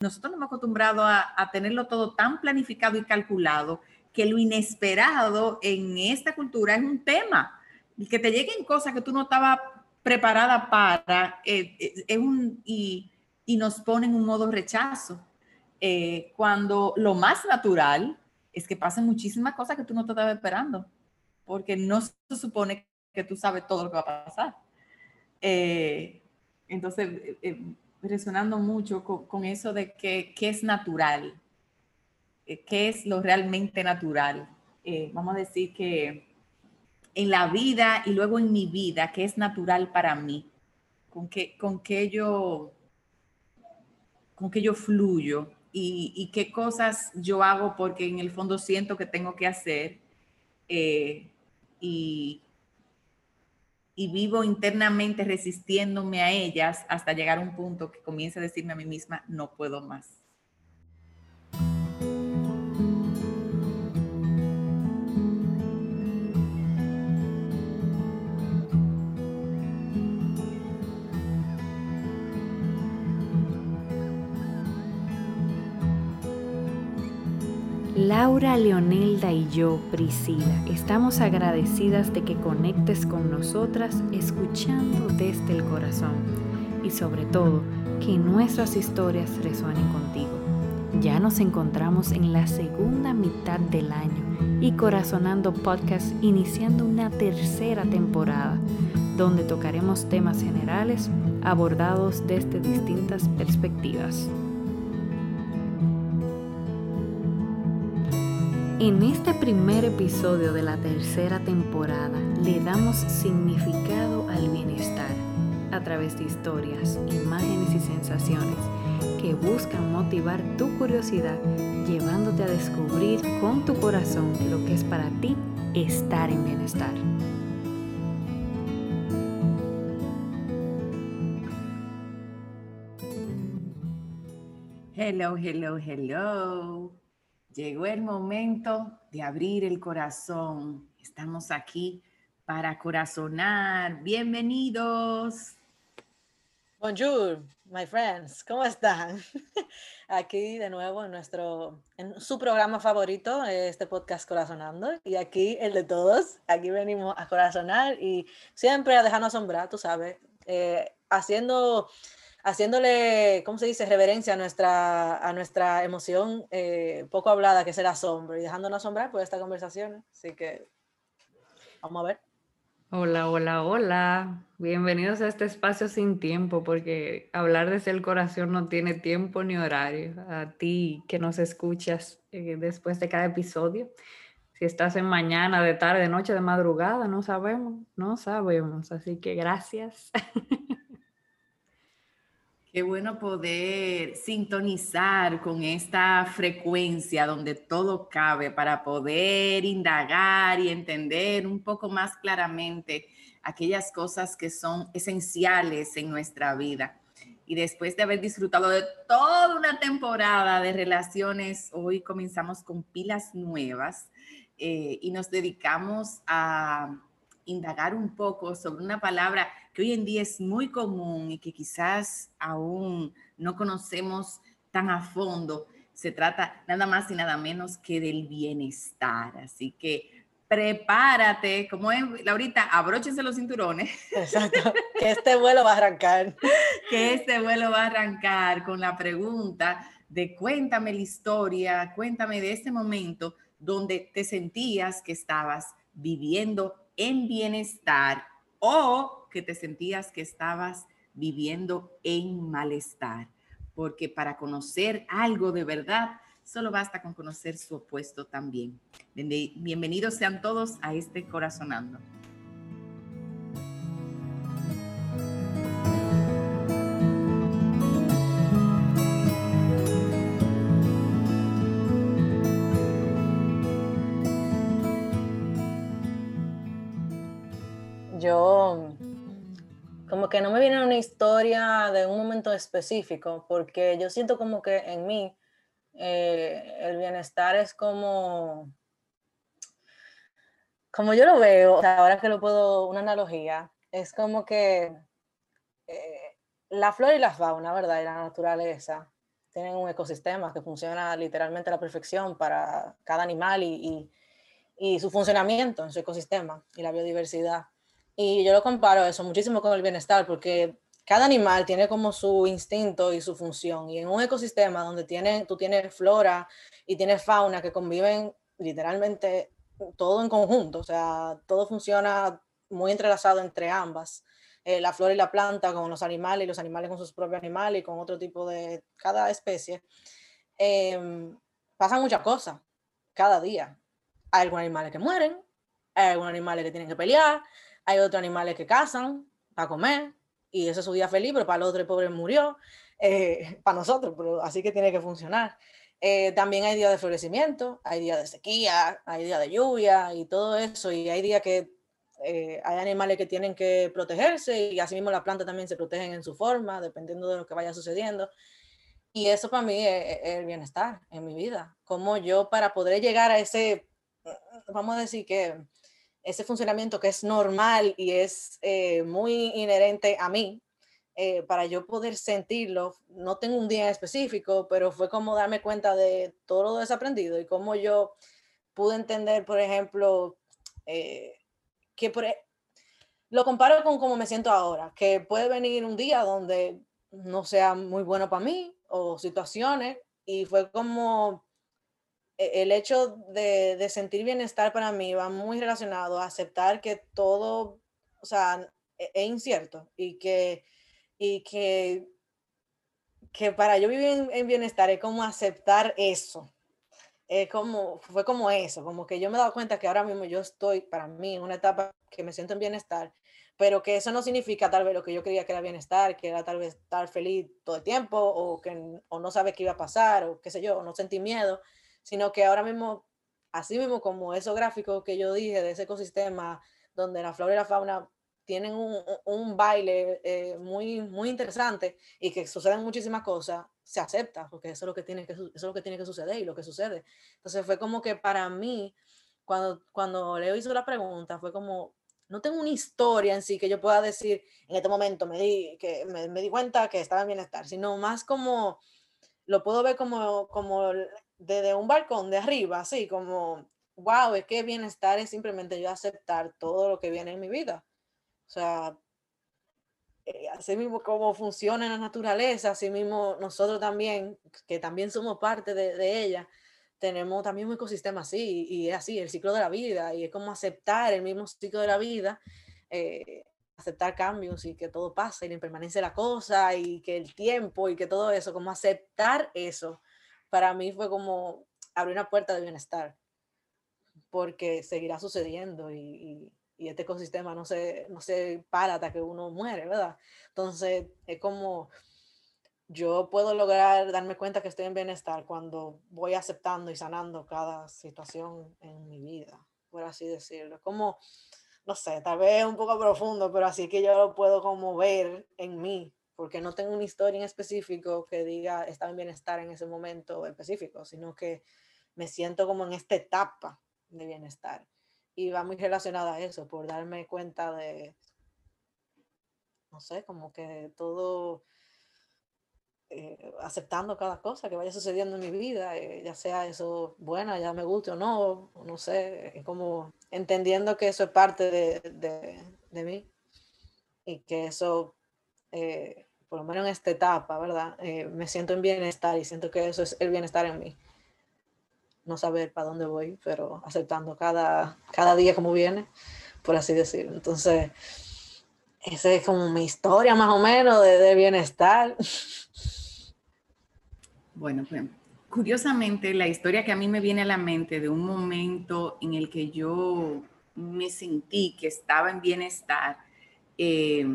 nosotros nos hemos acostumbrado a, a, tenerlo todo tan planificado y calculado que lo inesperado en esta cultura es un tema. Y que te lleguen cosas que tú no estabas preparada para, eh, eh, es un, y, y, nos ponen un modo rechazo. Eh, cuando lo más natural es que pasen muchísimas cosas que tú no te estabas esperando, porque no se supone que tú sabes todo lo que va a pasar. entonces, resonando mucho con, eso de que, qué es natural, eh, qué es lo realmente natural. Eh, vamos a decir que en la vida y luego en mi vida, qué es natural para mí, con qué, con qué yo con qué yo fluyo y, qué cosas yo hago porque en el fondo siento que tengo que hacer eh, y, y vivo internamente resistiéndome a ellas hasta llegar a un punto que comience a decirme a mí misma, no puedo más. Laura, Leonelda y yo, Priscila, estamos agradecidas de que conectes con nosotras escuchando desde el corazón y sobre todo que nuestras historias resuenen contigo. Ya nos encontramos en la segunda mitad del año y Corazonando Podcast iniciando una tercera temporada donde tocaremos temas generales abordados desde distintas perspectivas. En este primer episodio de la tercera temporada le damos significado al bienestar a través de historias, imágenes y sensaciones que buscan motivar tu curiosidad llevándote a descubrir con tu corazón lo que es para ti estar en bienestar. Hello, hello, hello. Llegó el momento de abrir el corazón. Estamos aquí para corazonar. Bienvenidos. Bonjour, my friends. ¿Cómo están? Aquí de nuevo en nuestro, en su programa favorito, este podcast Corazonando. Y aquí el de todos. Aquí venimos a corazonar y siempre a dejarnos asombrar, tú sabes, eh, haciendo haciéndole, ¿cómo se dice?, reverencia a nuestra, a nuestra emoción eh, poco hablada, que es el asombro, y dejándonos asombrar por esta conversación. Así que vamos a ver. Hola, hola, hola. Bienvenidos a este espacio sin tiempo, porque hablar desde el corazón no tiene tiempo ni horario. A ti que nos escuchas eh, después de cada episodio, si estás en mañana, de tarde, de noche, de madrugada, no sabemos, no sabemos. Así que gracias. Qué bueno poder sintonizar con esta frecuencia donde todo cabe para poder indagar y entender un poco más claramente aquellas cosas que son esenciales en nuestra vida. Y después de haber disfrutado de toda una temporada de relaciones, hoy comenzamos con pilas nuevas eh, y nos dedicamos a indagar un poco sobre una palabra que hoy en día es muy común y que quizás aún no conocemos tan a fondo. Se trata nada más y nada menos que del bienestar. Así que prepárate, como es, Laurita, abróchense los cinturones. Exacto, que este vuelo va a arrancar. que este vuelo va a arrancar con la pregunta de cuéntame la historia, cuéntame de este momento donde te sentías que estabas viviendo en bienestar o que te sentías que estabas viviendo en malestar. Porque para conocer algo de verdad, solo basta con conocer su opuesto también. Bienvenidos sean todos a este Corazonando. Que no me viene una historia de un momento específico, porque yo siento como que en mí eh, el bienestar es como, como yo lo veo, ahora que lo puedo, una analogía, es como que eh, la flor y la fauna, ¿verdad? Y la naturaleza tienen un ecosistema que funciona literalmente a la perfección para cada animal y, y su funcionamiento en su ecosistema y la biodiversidad. Y yo lo comparo eso muchísimo con el bienestar, porque cada animal tiene como su instinto y su función. Y en un ecosistema donde tiene, tú tienes flora y tienes fauna que conviven literalmente todo en conjunto, o sea, todo funciona muy entrelazado entre ambas. Eh, la flora y la planta con los animales y los animales con sus propios animales y con otro tipo de cada especie. Em, pasan muchas cosas cada día. Hay algunos animales que mueren, hay algunos animales que tienen que pelear, hay otros animales que cazan para comer y ese es su día feliz, pero para el otro el pobre murió, eh, para nosotros, pero así que tiene que funcionar. Eh, también hay días de florecimiento, hay días de sequía, hay días de lluvia y todo eso, y hay días que eh, hay animales que tienen que protegerse y asimismo las plantas también se protegen en su forma, dependiendo de lo que vaya sucediendo. Y eso para mí es, el bienestar en mi vida. Como yo para poder llegar a ese, vamos a decir que ese funcionamiento que es normal y es eh, muy inherente a mí, eh, para yo poder sentirlo, no tengo un día específico, pero fue como darme cuenta de todo lo desaprendido y cómo yo pude entender, por ejemplo, que por, e, lo comparo con cómo me siento ahora, que puede venir un día donde no sea muy bueno para mí o situaciones y fue como el hecho de, sentir bienestar para mí va muy relacionado a aceptar que todo, o sea, e, es, incierto y que, y que, que para yo vivir en bienestar es como aceptar eso, es como, fue como eso, como que yo me he dado cuenta que ahora mismo yo estoy, para mí, en una etapa que me siento en bienestar, pero que eso no significa tal vez lo que yo creía que era bienestar, que era tal vez estar feliz todo el tiempo, o que o no sabe qué iba a pasar, o qué sé yo, o no sentí miedo, sino que ahora mismo, así mismo como esos gráficos que yo dije de ese ecosistema, donde la flora y la fauna tienen un, un baile eh, muy, muy interesante y que suceden muchísimas cosas, se acepta, porque eso es lo que tiene que, eso es lo que, tiene que suceder y lo que sucede. Entonces fue como que para mí, cuando, cuando Leo hizo la pregunta, fue como, no tengo una historia en sí que yo pueda decir, en este momento me di, que me, di cuenta que estaba en bienestar, sino más como, lo puedo ver como, como desde un balcón de arriba, así como, wow, es que bienestar es simplemente yo aceptar todo lo que viene en mi vida. O sea, eh, así mismo como funciona la naturaleza, así mismo nosotros también, que también somos parte de, ella, tenemos también un ecosistema así, y es así, el ciclo de la vida, y es como aceptar el mismo ciclo de la vida, eh, aceptar cambios y que todo pasa, y la impermanencia de la cosa, y que el tiempo, y que todo eso, como aceptar eso, para mí fue como abrir una puerta de bienestar, porque seguirá sucediendo y y este ecosistema no se, no se para hasta que uno muere, ¿verdad? Entonces, es como yo puedo lograr darme cuenta que estoy en bienestar cuando voy aceptando y sanando cada situación en mi vida, por así decirlo. Como, no sé, tal vez un poco profundo, pero así que yo lo puedo como ver en mí, porque no tengo una historia en específico que diga estaba en bienestar en ese momento específico, sino que me siento como en esta etapa de bienestar. Y va muy relacionada a eso, por darme cuenta de, no sé, como que todo, eh, aceptando cada cosa que vaya sucediendo en mi vida, eh, ya sea eso buena, ya me guste o no, no sé, como entendiendo que eso es parte de, de, de mí y que eso, eh, por lo menos en esta etapa, ¿verdad? me siento en bienestar y siento que eso es el bienestar en mí no saber para dónde voy, pero aceptando cada, cada día como viene, por así decirlo. Entonces, esa es como mi historia más o menos de, bienestar. Bueno, pues, curiosamente, la historia que a mí me viene a la mente de un momento en el que yo me sentí que estaba en bienestar eh,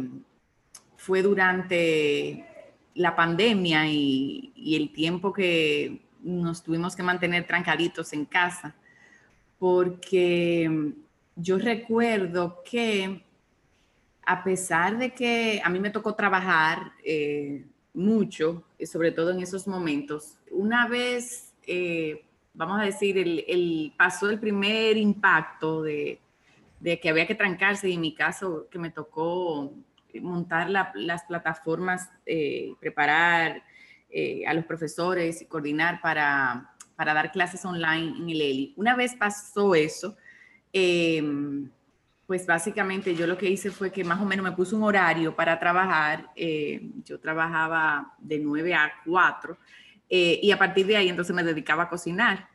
fue durante la pandemia y, el tiempo que nos tuvimos que mantener trancaditos en casa, porque yo recuerdo que a pesar de que a mí me tocó trabajar eh, mucho, sobre todo en esos momentos, una vez, eh, vamos a decir, el, pasó el primer impacto de, que había que trancarse, y en mi caso que me tocó montar las plataformas, eh, preparar a los profesores y coordinar para, para, dar clases online en el ELI. Una vez pasó eso, em, pues básicamente yo lo que hice fue que más o menos me puse un horario para trabajar. Eh, yo trabajaba de 9 a 4 eh, y a partir de ahí entonces me dedicaba a cocinar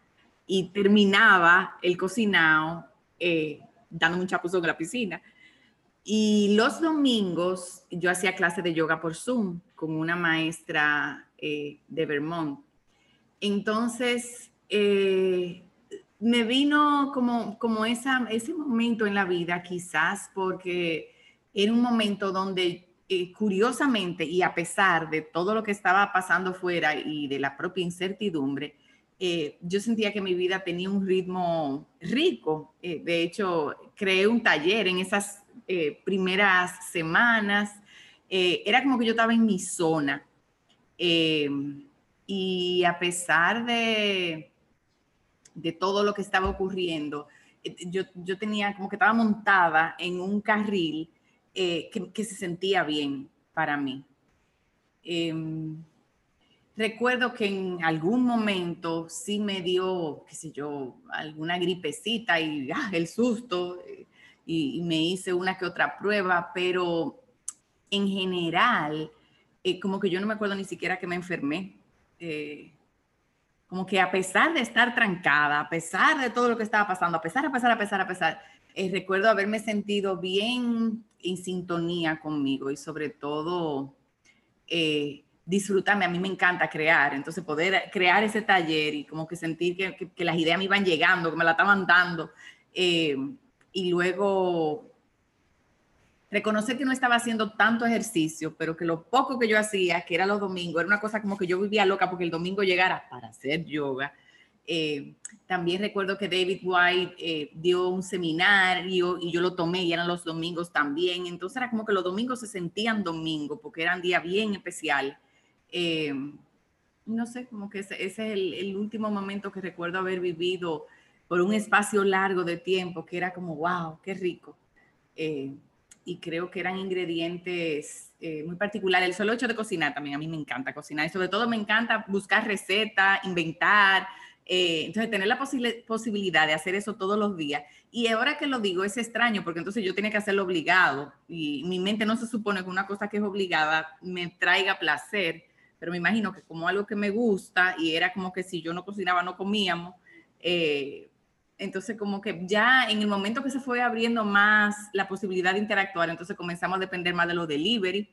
y terminaba el cocinado eh, dando un chapuzón en la piscina. Y los domingos yo hacía clase de yoga por Zoom con una maestra de Vermont. Entonces, me vino como, como esa, ese momento en la vida, quizás porque era un momento donde eh, curiosamente y a pesar de todo lo que estaba pasando fuera y de la propia incertidumbre, eh, yo sentía que mi vida tenía un ritmo rico. Eh, de hecho, creé un taller en esas primeras semanas. era como que yo estaba en mi zona. y a pesar de, de todo lo que estaba ocurriendo, eh, yo, yo tenía como que estaba montada en un carril eh, que, se sentía bien para mí. Em, recuerdo que en algún momento sí me dio, qué sé yo, alguna gripecita y ah, el susto eh, y, me hice una que otra prueba, pero en general, como que yo no me acuerdo ni siquiera que me enfermé como que a pesar de estar trancada, a pesar de todo lo que estaba pasando, a pesar, a pesar, a pesar, a pesar, eh, recuerdo haberme sentido bien en sintonía conmigo y sobre todo eh, disfrutarme. A mí me encanta crear, entonces poder crear ese taller y como que sentir que, las ideas me iban llegando, que me la estaban dando. Eh, y luego reconocer que no estaba haciendo tanto ejercicio, pero que lo poco que yo hacía, que era los domingos, era una cosa como que yo vivía loca porque el domingo llegara para hacer yoga. Eh, también recuerdo que David White eh, dio un seminario y yo lo tomé y eran los domingos también. Entonces era como que los domingos se sentían domingo porque eran día bien especial. Eh, no sé, como que ese, es el, último momento que recuerdo haber vivido por un espacio largo de tiempo, que era como, wow, qué rico y creo que eran ingredientes eh, muy particulares. El solo hecho de cocinar también a mí me encanta cocinar y sobre todo me encanta buscar recetas, inventar. Eh, entonces, tener la posibilidad de hacer eso todos los días. Y ahora que lo digo, es extraño porque entonces yo tenía que hacerlo obligado y mi mente no se supone que una cosa que es obligada me traiga placer, pero me imagino que como algo que me gusta y era como que si yo no cocinaba no comíamos, eh, entonces, como que ya en el momento que se fue abriendo más la posibilidad de interactuar, entonces comenzamos a depender más de los delivery,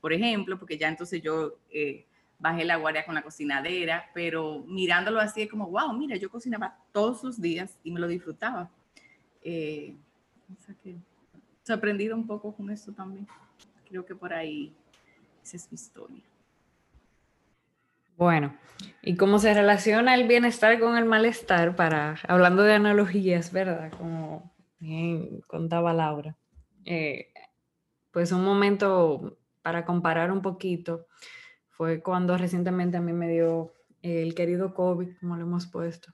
por ejemplo, porque ya entonces yo eh, bajé la guardia con la cocinadera, pero mirándolo así es como, wow, mira, yo cocinaba todos los días y me lo disfrutaba. Eh, sorprendido un poco con eso también. Creo que por ahí esa es mi historia. Bueno, ¿y cómo se relaciona el bienestar con el malestar? Para, hablando de analogías, ¿verdad? Como contaba Laura. Eh, pues un momento para comparar un poquito fue cuando recientemente a mí me dio el querido COVID, como lo hemos puesto,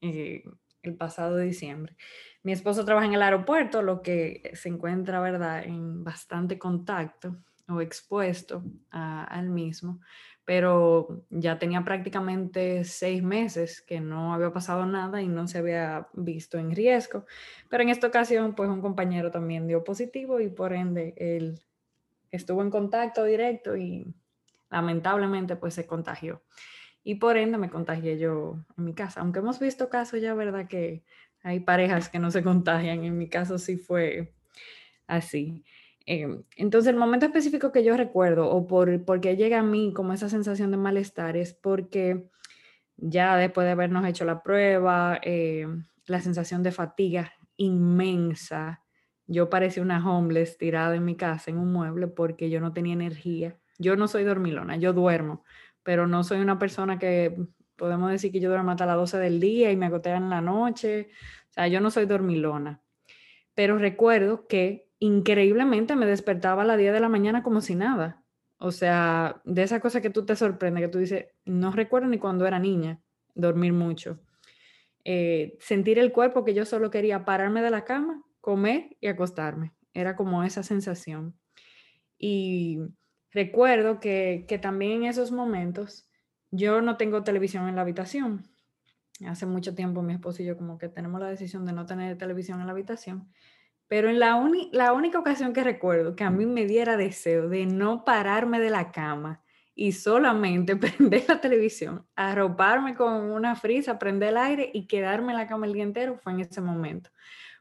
eh, el pasado diciembre. Mi esposo trabaja en el aeropuerto, lo que se encuentra, ¿verdad?, en bastante contacto o expuesto al mismo pero ya tenía prácticamente seis meses que no había pasado nada y no se había visto en riesgo. Pero en esta ocasión, pues un compañero también dio positivo y por ende él estuvo en contacto directo y lamentablemente pues se contagió. Y por ende me contagié yo en mi casa. Aunque hemos visto casos ya, ¿verdad? Que hay parejas que no se contagian. En mi caso sí fue así. Em, entonces, el momento específico que yo recuerdo, o por, porque llega a mí como esa sensación de malestar, es porque ya después de habernos hecho la prueba, em, la sensación de fatiga inmensa, yo parecía una homeless tirada en mi casa, en un mueble, porque yo no tenía energía. Yo no soy dormilona, yo duermo, pero no soy una persona que podemos decir que yo duermo hasta las 12 del día y me agotean en la noche. O sea, yo no soy dormilona. Pero recuerdo que increíblemente me despertaba a las 10 de la mañana como si nada. O sea, de esa cosa que tú te sorprende, que tú dices, no recuerdo ni cuando era niña, dormir mucho. Eh, sentir el cuerpo que yo solo quería pararme de la cama, comer y acostarme. Era como esa sensación. Y recuerdo que, que también en esos momentos yo no tengo televisión en la habitación. Hace mucho tiempo mi esposo y yo como que tenemos la decisión de no tener televisión en la habitación. Pero en la, la única ocasión que recuerdo que a mí me diera deseo de no pararme de la cama y solamente prender la televisión, arroparme con una frisa, prender el aire y quedarme en la cama el día entero fue en ese momento.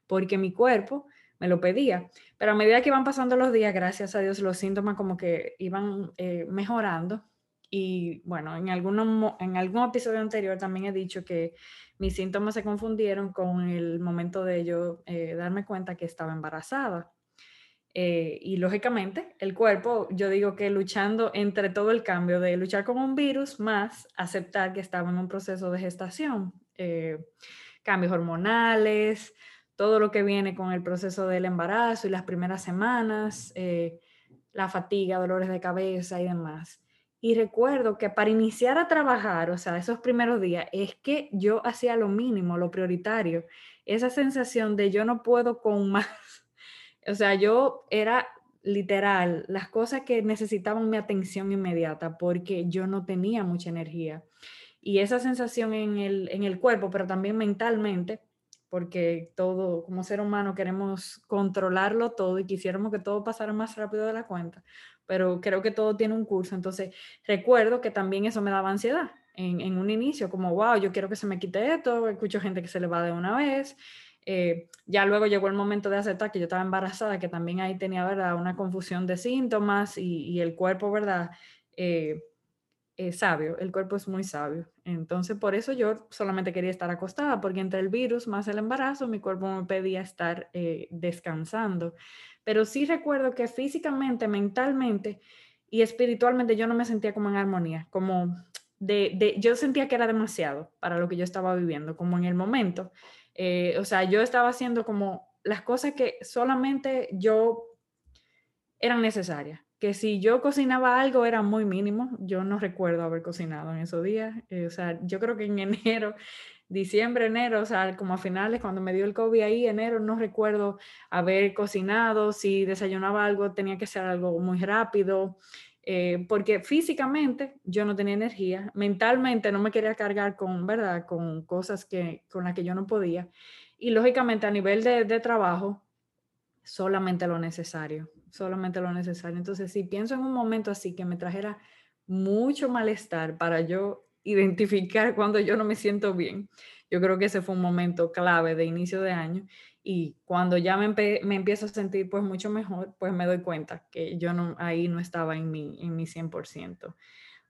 Porque mi cuerpo me lo pedía. Pero a medida que iban pasando los días, gracias a Dios, los síntomas como que iban eh, mejorando. Y bueno, en, en algún episodio anterior también he dicho que mis síntomas se confundieron con el momento de yo eh, darme cuenta que estaba embarazada. Eh, y lógicamente el cuerpo, yo digo que luchando entre todo el cambio de luchar con un virus más aceptar que estaba en un proceso de gestación, cambios hormonales, todo lo que viene con el proceso del embarazo y las primeras semanas, eh, la fatiga, dolores de cabeza y demás. Y recuerdo que para iniciar a trabajar, o sea, esos primeros días, es que yo hacía lo mínimo, lo prioritario. Esa sensación de yo no puedo con más. O sea, yo era literal las cosas que necesitaban mi atención inmediata porque yo no tenía mucha energía. Y esa sensación en el, en el cuerpo, pero también mentalmente, porque todo, como ser humano, queremos controlarlo todo y quisiéramos que todo pasara más rápido de la cuenta, pero creo que todo tiene un curso. Entonces, recuerdo que también eso me daba ansiedad en, un inicio, como, wow, yo quiero que se me quite esto, escucho gente que se le va de una vez. Eh, ya luego llegó el momento de aceptar que yo estaba embarazada, que también ahí tenía, ¿verdad?, una confusión de síntomas y, el cuerpo, ¿verdad?, eh, es sabio, el cuerpo es muy sabio. Entonces, por eso yo solamente quería estar acostada, porque entre el virus más el embarazo, mi cuerpo me pedía estar eh, descansando. Pero sí recuerdo que físicamente, mentalmente y espiritualmente yo no me sentía como en armonía, como de, yo sentía que era demasiado para lo que yo estaba viviendo, como en el momento. Eh, o sea, yo estaba haciendo como las cosas que solamente yo eran necesarias que si yo cocinaba algo era muy mínimo. Yo no recuerdo haber cocinado en esos días. Eh, o sea, yo creo que en enero, diciembre, enero, o sea, como a finales, cuando me dio el COVID ahí, enero, no recuerdo haber cocinado. Si desayunaba algo, tenía que ser algo muy rápido. Eh, porque físicamente yo no tenía energía, mentalmente no me quería cargar con, ¿verdad? Con cosas que, con las que yo no podía. Y lógicamente a nivel de, de trabajo, solamente lo necesario solamente lo necesario. Entonces, si pienso en un momento así que me trajera mucho malestar para yo identificar cuando yo no me siento bien, yo creo que ese fue un momento clave de inicio de año y cuando ya me, me empiezo a sentir pues mucho mejor, pues me doy cuenta que yo no, ahí no estaba en mi, en mi 100%.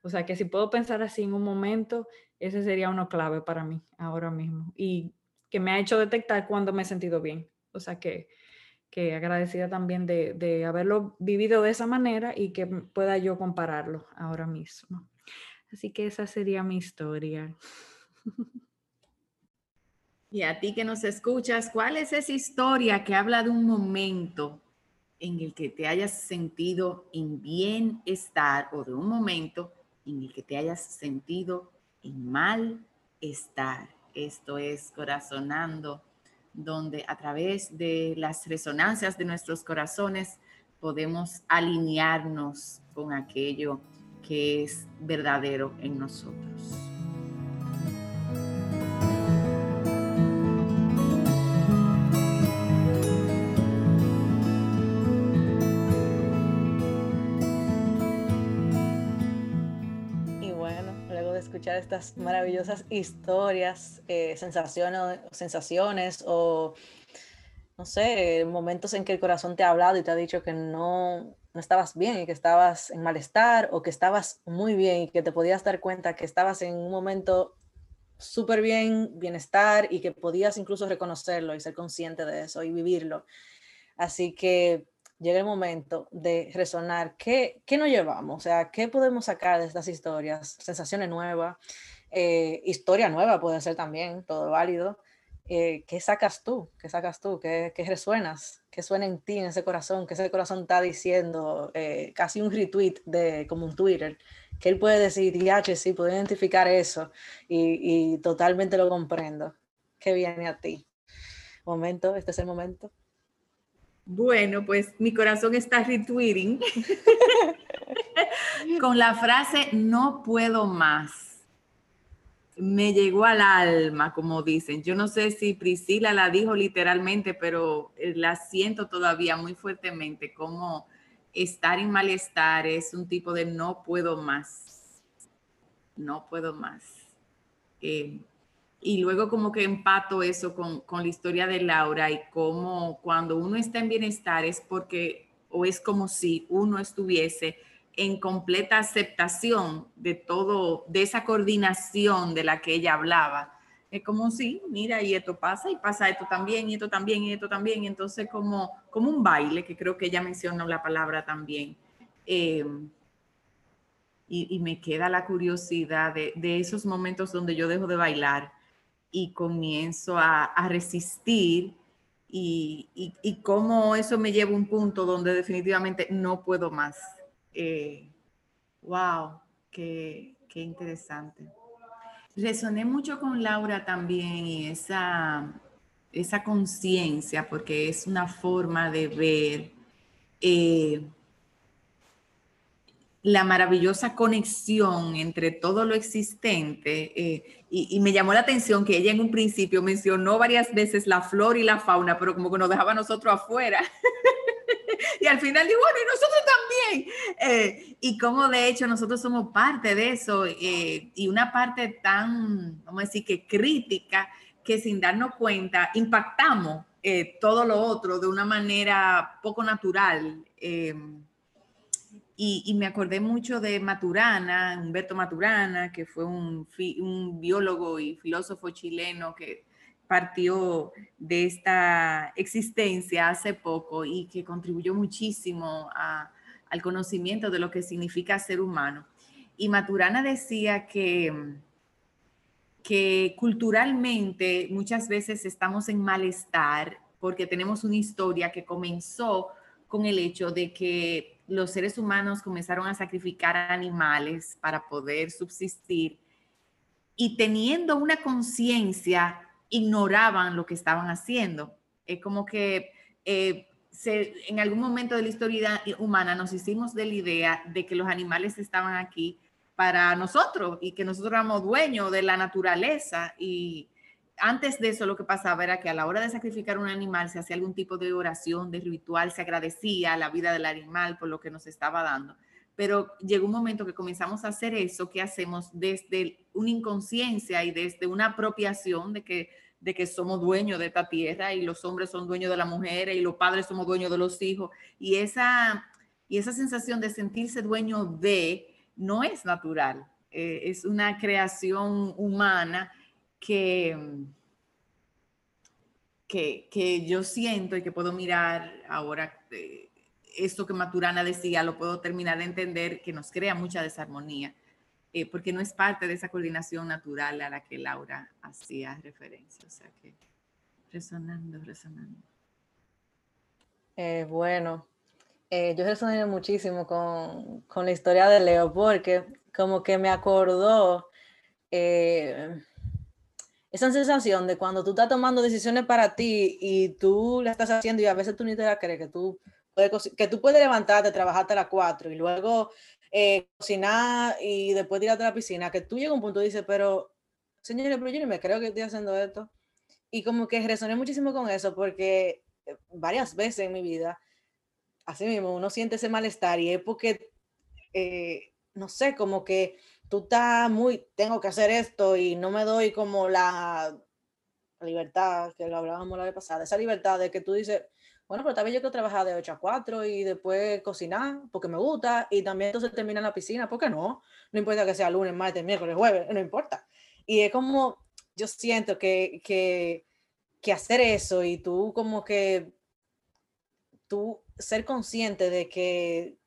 O sea que si puedo pensar así en un momento, ese sería uno clave para mí ahora mismo y que me ha hecho detectar cuando me he sentido bien. O sea que que agradecida también de, haberlo vivido de esa manera y que pueda yo compararlo ahora mismo. Así que esa sería mi historia. Y a ti que nos escuchas, ¿cuál es esa historia que habla de un momento en el que te hayas sentido en bienestar o de un momento en el que te hayas sentido en malestar? Esto es corazonando donde a través de las resonancias de nuestros corazones podemos alinearnos con aquello que es verdadero en nosotros. Estas maravillosas historias, eh, sensaciones, sensaciones o, no sé, momentos en que el corazón te ha hablado y te ha dicho que no, no estabas bien y que estabas en malestar o que estabas muy bien y que te podías dar cuenta que estabas en un momento súper bien, bienestar y que podías incluso reconocerlo y ser consciente de eso y vivirlo. Así que llega el momento de resonar, ¿qué, qué nos llevamos? O sea, ¿qué podemos sacar de estas historias? Sensaciones nuevas, eh, historia nueva puede ser también, todo válido. Eh, ¿Qué sacas tú? ¿Qué sacas tú? ¿Qué, ¿Qué, resuenas? ¿Qué suena en ti, en ese corazón? ¿Qué ese corazón está diciendo? Eh, casi un retweet de como un Twitter. Que él puede decir, H, sí, puedo identificar eso y, y totalmente lo comprendo. ¿Qué viene a ti? Momento, este es el momento. Bueno, pues mi corazón está retweeting con la frase no puedo más. me llegó al alma, como dicen. Yo no sé si Priscila la dijo literalmente, pero eh, la siento todavía muy fuertemente, como estar en malestar es un tipo de no puedo más, no puedo más. Eh, y luego como que empato eso con, con la historia de Laura y cómo cuando uno está en bienestar es porque, o es como si uno estuviese en completa aceptación de todo, de esa coordinación de la que ella hablaba. Es como si, mira, y esto pasa, y pasa esto también, y esto también, y esto también. Y entonces como, como un baile, que creo que ella mencionó la palabra también. Em, y, me queda la curiosidad de, esos momentos donde yo dejo de bailar y comienzo a, resistir y, y, cómo eso me lleva a un punto donde definitivamente no puedo más eh, wow, qué, qué interesante. Resoné mucho con Laura también y esa, esa conciencia, porque es una forma de ver eh, la maravillosa conexión entre todo lo existente. Eh, y, me llamó la atención que ella en un principio mencionó varias veces la flor y la fauna, pero como que nos dejaba a nosotros afuera. y al final digo, bueno, y nosotros también. Eh, y como de hecho nosotros somos parte de eso eh, y una parte tan, vamos a decir, que crítica, que sin darnos cuenta impactamos todo lo otro de una manera poco natural. Y, me acordé mucho de Maturana, Humberto Maturana, que fue un, biólogo y filósofo chileno que partió de esta existencia hace poco y que contribuyó muchísimo al conocimiento de lo que significa ser humano. Y Maturana decía que, que culturalmente muchas veces estamos en malestar porque tenemos una historia que comenzó con el hecho de que los seres humanos comenzaron a sacrificar animales para poder subsistir y teniendo una conciencia ignoraban lo que estaban haciendo. Es como que eh, en algún momento de la historia humana nos hicimos de la idea de que los animales estaban aquí para nosotros y que nosotros éramos dueños de la naturaleza y antes de eso lo que pasaba era que a la hora de sacrificar un animal se hacía algún tipo de oración, de ritual, se agradecía la vida del animal por lo que nos estaba dando. Pero llegó un momento que comenzamos a hacer eso que hacemos desde una inconsciencia y desde una apropiación de que somos dueños de esta tierra y los hombres son dueños de la mujer y los padres somos dueños de los hijos. Y esa, y esa sensación de sentirse dueño de no es natural, eh, es una creación humana que, que, yo siento y que puedo mirar ahora. Eh, esto que Maturana decía, lo puedo terminar de entender, que nos crea mucha desarmonía eh, porque no es parte de esa coordinación natural a la que Laura hacía referencia. O sea que resonando, resonando. Eh, bueno, eh, yo resoné muchísimo con, con, la historia de Leo porque como que me acordó esa sensación de cuando tú estás tomando decisiones para ti y tú la estás haciendo y a veces tú ni te la crees, que tú puedes, que tú puedes levantarte, trabajarte a las 4 y luego eh, cocinar y después tirarte a la piscina, que tú llegas un punto y dices, pero señores, pero yo ni me creo que estoy haciendo esto. Y como que resoné muchísimo con eso porque eh, varias veces en mi vida, así mismo, uno siente ese malestar y es porque, eh, no sé, como que tú estás muy, tengo que hacer esto y no me doy como la libertad, que lo hablábamos la vez pasada, esa libertad de que tú dices, bueno, pero también yo quiero trabajar de 8 a 4 y después cocinar porque me gusta y también entonces terminar en la piscina, ¿por qué no? No importa que sea lunes, martes, miércoles, jueves, no importa. Y es como, yo siento que, que, que hacer eso y tú como que, tú ser consciente de que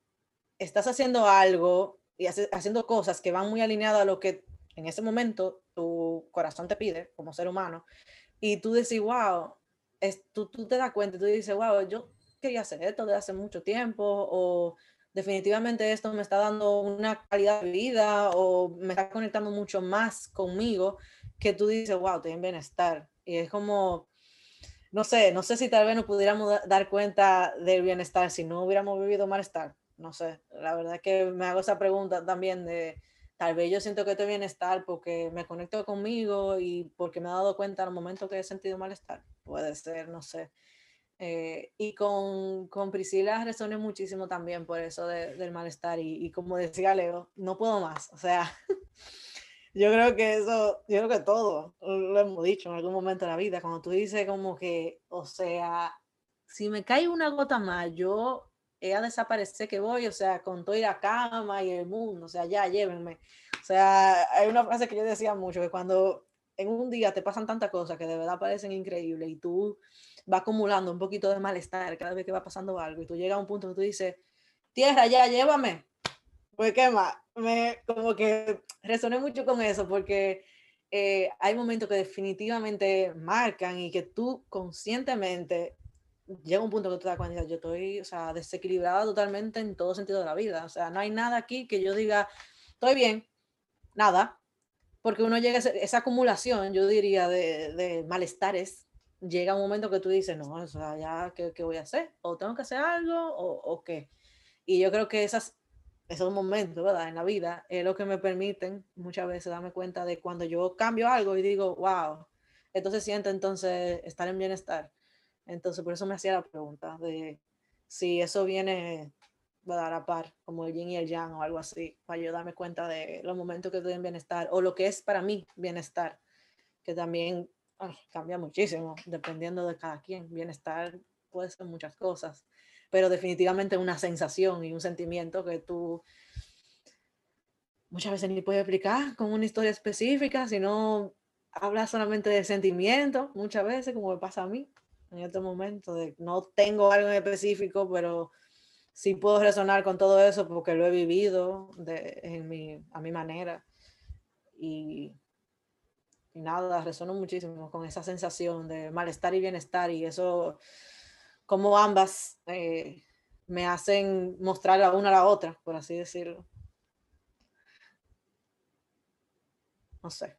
estás haciendo algo y haciendo cosas que van muy alineadas a lo que en ese momento tu corazón te pide como ser humano y tú decís, wow, tú, tú, te das cuenta, tú dices, wow, yo quería hacer esto desde hace mucho tiempo, o definitivamente esto me está dando una calidad de vida, o me está conectando mucho más conmigo, que tú dices, wow, estoy en bienestar. Y es como, no sé, no sé si tal vez no pudiéramos dar cuenta del bienestar si no hubiéramos vivido malestar. No sé, la verdad es que me hago esa pregunta también de, tal vez yo siento que estoy bienestar porque me conecto conmigo y porque me he dado cuenta al momento que he sentido malestar. Puede ser, no sé. Eh, y con, con, Priscila resoné muchísimo también por eso del malestar y, y, como decía Leo, no puedo más. O sea, yo creo que eso, yo creo que todo lo hemos dicho en algún momento de la vida, cuando tú dices como que, o sea, si me cae una gota más, yo a desaparecer que voy, o sea, con toda la cama y el mundo, o sea, ya llévenme. O sea, hay una frase que yo decía mucho, que cuando en un día te pasan tantas cosas que de verdad parecen increíbles y tú va acumulando un poquito de malestar cada vez que va pasando algo y tú llegas a un punto donde tú dices, tierra, ya, llévame. Pues qué más, me como que resoné mucho con eso porque eh, hay momentos que definitivamente marcan y que tú conscientemente llega un punto que tú te das cuenta, yo estoy, o sea, desequilibrada totalmente en todo sentido de la vida. O sea, no hay nada aquí que yo diga, estoy bien, nada, porque uno llega a esa, acumulación, yo diría, de, de malestares llega un momento que tú dices, no, o sea, ya, ¿qué, ¿qué, voy a hacer? ¿O tengo que hacer algo o, o, qué? Y yo creo que esas, esos momentos, ¿verdad? En la vida es lo que me permiten muchas veces darme cuenta de cuando yo cambio algo y digo, wow, entonces siento entonces estar en bienestar. Entonces, por eso me hacía la pregunta de si eso viene a dar a par, como el yin y el yang o algo así, para yo darme cuenta de los momentos que estoy en bienestar o lo que es para mí bienestar, que también cambia muchísimo dependiendo de cada quien. Bienestar puede ser muchas cosas, pero definitivamente una sensación y un sentimiento que tú muchas veces ni puedes explicar con una historia específica, sino hablas solamente de sentimiento, muchas veces, como me pasa a mí en este momento, de no tengo algo en específico, pero sí puedo resonar con todo eso porque lo he vivido de, en mi, a mi manera. Y nada, resono muchísimo con esa sensación de malestar y bienestar y eso, como ambas eh, me hacen mostrar la una a la otra, por así decirlo. No sé.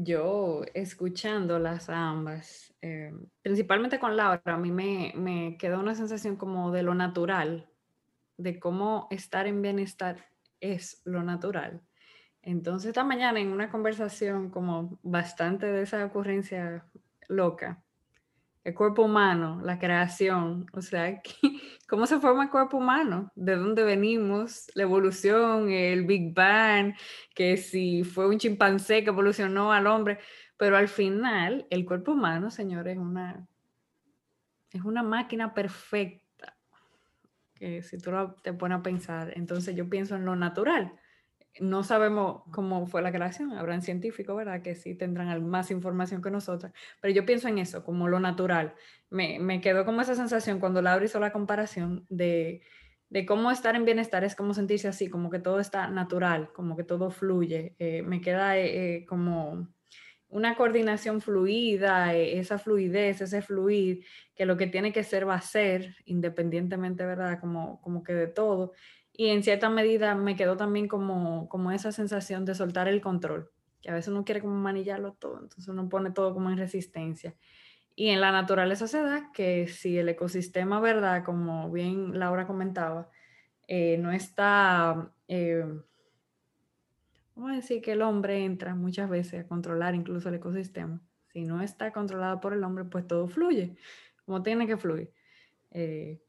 Yo escuchándolas ambas, eh, principalmente con Laura, a mí me, me quedó una sensación como de lo natural, de cómo estar en bienestar es lo natural. Entonces, esta mañana en una conversación como bastante de esa ocurrencia loca, el cuerpo humano, la creación, o sea, ¿cómo se forma el cuerpo humano? ¿De dónde venimos? La evolución, el Big Bang, que si fue un chimpancé que evolucionó al hombre, pero al final el cuerpo humano, señores, es una, es una máquina perfecta, que si tú te pones a pensar, entonces yo pienso en lo natural no sabemos cómo fue la creación, habrán científicos, ¿verdad? Que sí tendrán más información que nosotros, pero yo pienso en eso, como lo natural. Me, me quedó como esa sensación cuando Laura hizo la comparación de, de, cómo estar en bienestar es como sentirse así, como que todo está natural, como que todo fluye. Eh, me queda eh, eh, como una coordinación fluida, esa fluidez, ese fluir, que lo que tiene que ser va a ser, independientemente, ¿verdad? Como, como que de todo. Y en cierta medida me quedó también como, como esa sensación de soltar el control, que a veces uno quiere como manillarlo todo, entonces uno pone todo como en resistencia. Y en la naturaleza se da que si el ecosistema, ¿verdad? Como bien Laura comentaba, eh, no está, eh, vamos a decir que el hombre entra muchas veces a controlar incluso el ecosistema. Si no está controlado por el hombre, pues todo fluye, como tiene que fluir. Eh,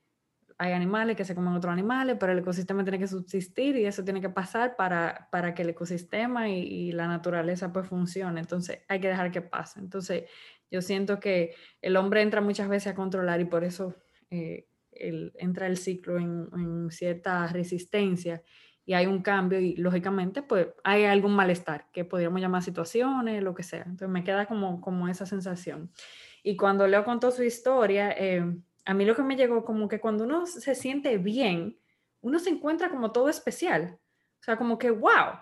hay animales que se comen otros animales, pero el ecosistema tiene que subsistir y eso tiene que pasar para, para que el ecosistema y, la naturaleza pues funcione. Entonces hay que dejar que pase. Entonces yo siento que el hombre entra muchas veces a controlar y por eso eh, entra el ciclo en, en, cierta resistencia y hay un cambio y lógicamente pues hay algún malestar que podríamos llamar situaciones, lo que sea. Entonces me queda como, como esa sensación. Y cuando Leo contó su historia, eh, a mí lo que me llegó como que cuando uno se siente bien, uno se encuentra como todo especial. O sea, como que, wow,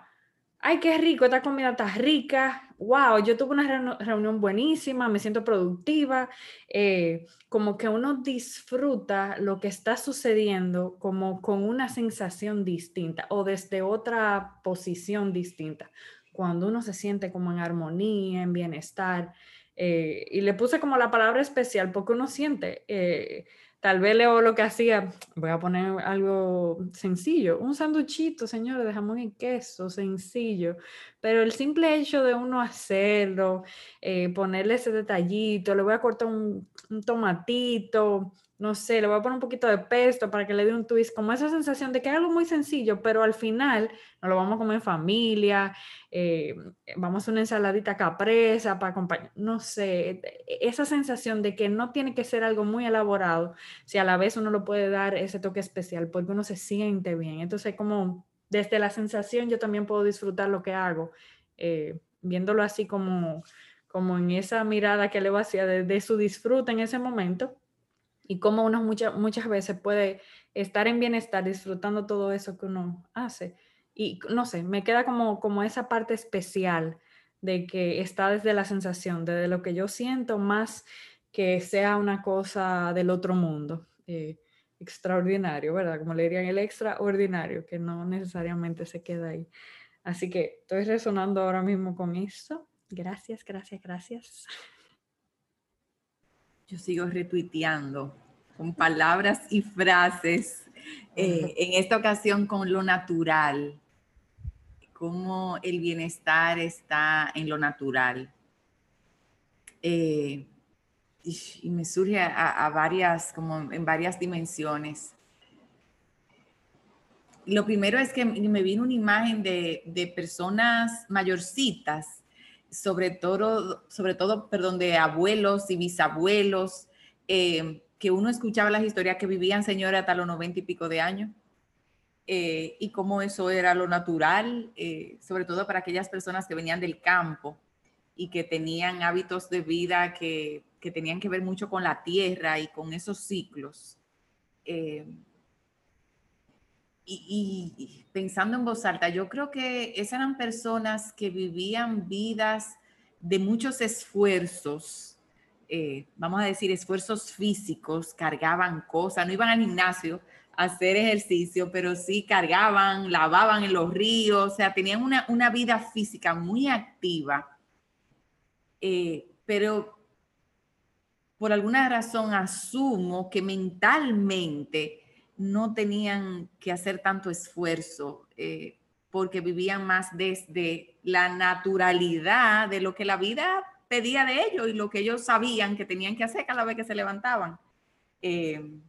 ay, qué rico, esta comida está rica, wow, yo tuve una reunión buenísima, me siento productiva, eh, como que uno disfruta lo que está sucediendo como con una sensación distinta o desde otra posición distinta, cuando uno se siente como en armonía, en bienestar. Eh, y le puse como la palabra especial porque uno siente eh, Tal vez Leo lo que hacía, voy a poner algo sencillo, un sanduchito, señores, de jamón y queso, sencillo, pero el simple hecho de uno hacerlo, eh, ponerle ese detallito, le voy a cortar un, un tomatito, no sé, le voy a poner un poquito de pesto para que le dé un twist, como esa sensación de que es algo muy sencillo, pero al final nos lo vamos a comer en familia, eh, vamos a una ensaladita capresa para acompañar, no sé, esa sensación de que no tiene que ser algo muy elaborado, si a la vez uno lo puede dar ese toque especial, porque uno se siente bien. Entonces, como desde la sensación yo también puedo disfrutar lo que hago, eh, viéndolo así como, como en esa mirada que le va hacia de, de su disfrute en ese momento y cómo uno muchas, muchas veces puede estar en bienestar disfrutando todo eso que uno hace. Y no sé, me queda como, como esa parte especial de que está desde la sensación, desde lo que yo siento, más que sea una cosa del otro mundo. Eh, extraordinario, ¿verdad? Como le dirían el extraordinario, que no necesariamente se queda ahí. Así que estoy resonando ahora mismo con eso. Gracias, gracias, gracias. Yo sigo retuiteando con palabras y frases, eh, en esta ocasión con lo natural, cómo el bienestar está en lo natural. Eh, y, me surge a, varias, como en varias dimensiones. Lo primero es que me vino una imagen de, de personas mayorcitas sobre todo, sobre todo, perdón, de abuelos y bisabuelos, eh, que uno escuchaba las historias que vivían señores hasta los noventa y pico de años, eh, y cómo eso era lo natural, eh, sobre todo para aquellas personas que venían del campo y que tenían hábitos de vida que, que tenían que ver mucho con la tierra y con esos ciclos y, pensando en voz alta, yo creo que esas eran personas que vivían vidas de muchos esfuerzos, eh, vamos a decir, esfuerzos físicos, cargaban cosas, no iban al gimnasio a hacer ejercicio, pero sí cargaban, lavaban en los ríos, o sea, tenían una, vida física muy activa, eh, pero por alguna razón asumo que mentalmente no tenían que hacer tanto esfuerzo eh, porque vivían más desde la naturalidad de lo que la vida pedía de ellos y lo que ellos sabían que tenían que hacer cada vez que se levantaban. Eh,